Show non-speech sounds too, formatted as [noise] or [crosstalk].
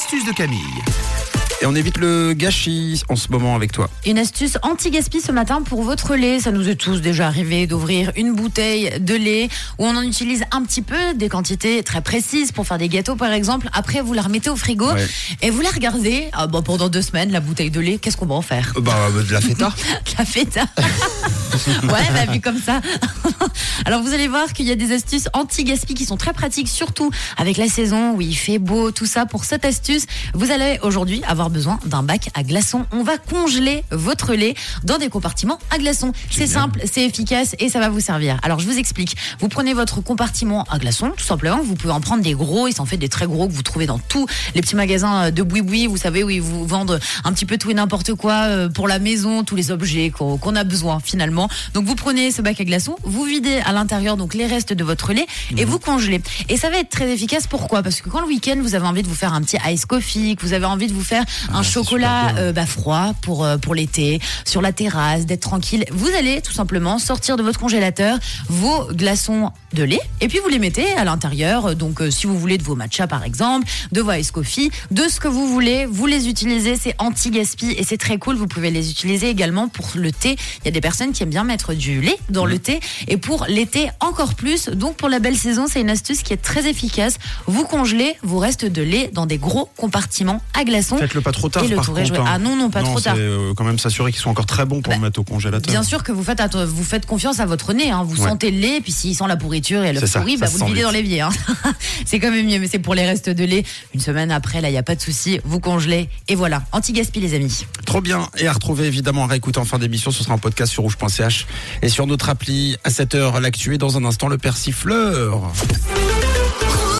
l'astuce de Camille. Et on évite le gâchis en ce moment avec toi. Une astuce anti-gaspi ce matin pour votre lait. Ça nous est tous déjà arrivé d'ouvrir une bouteille de lait où on en utilise un petit peu, des quantités très précises pour faire des gâteaux par exemple. Après, vous la remettez au frigo Ouais. et vous la regardez. Ah, bon, pendant deux semaines, la bouteille de lait, qu'est-ce qu'on va en faire? Bah, de la feta. [laughs] La feta. [laughs] [laughs] ouais, bah, vu comme ça. [laughs] Alors vous allez voir qu'il y a des astuces anti-gaspi qui sont très pratiques, surtout avec la saison où il fait beau, tout ça. Pour cette astuce, vous allez aujourd'hui avoir besoin d'un bac à glaçons. On va congeler votre lait dans des compartiments à glaçons. C'est simple, c'est efficace et ça va vous servir. Alors je vous explique. Vous prenez votre compartiment à glaçons, tout simplement. Vous pouvez en prendre des gros, ils s'en fait des très gros que vous trouvez dans tous les petits magasins de boui-boui. Vous savez où ils vous vendent un petit peu tout et n'importe quoi euh, pour la maison, tous les objets qu'on a besoin finalement. Donc vous prenez ce bac à glaçons, vous videz à l'intérieur donc les restes de votre lait et vous congelez. Et ça va être très efficace. Pourquoi? Parce que quand le week-end vous avez envie de vous faire un petit ice coffee, que vous avez envie de vous faire un chocolat euh, bah, froid pour euh, pour l'été sur la terrasse, d'être tranquille, vous allez tout simplement sortir de votre congélateur vos glaçons de lait et puis vous les mettez à l'intérieur. Donc euh, si vous voulez de vos matchas par exemple, de vos ice coffee, de ce que vous voulez, vous les utilisez. C'est anti-gaspi et c'est très cool. Vous pouvez les utiliser également pour le thé. Il y a des personnes qui aiment bien mettre du lait dans le thé et pour l'été encore plus. Donc pour la belle saison, c'est une astuce qui est très efficace. Vous congelez vos restes de lait dans des gros compartiments à glaçons. Faites-le pas trop tard. Et le par contre, hein. Ah non, non, pas trop tard. euh, quand même s'assurer qu'ils sont encore très bons pour Bah, le mettre au congélateur. Bien sûr que vous faites, vous faites confiance à votre nez. Hein. Vous Ouais. sentez le lait, puis s'il sent la pourriture et le pourri, bah, vous le videz dans l'évier. Hein. [laughs] c'est quand même mieux, mais c'est pour les restes de lait. Une semaine après, là, il n'y a pas de souci. Vous congelez et voilà. Anti-gaspi, les amis. Trop bien. Et à retrouver évidemment à réécouter en fin d'émission. Ce sera un podcast sur rouge.ch et sur notre appli à 7h l'actu et dans un instant le persifleur.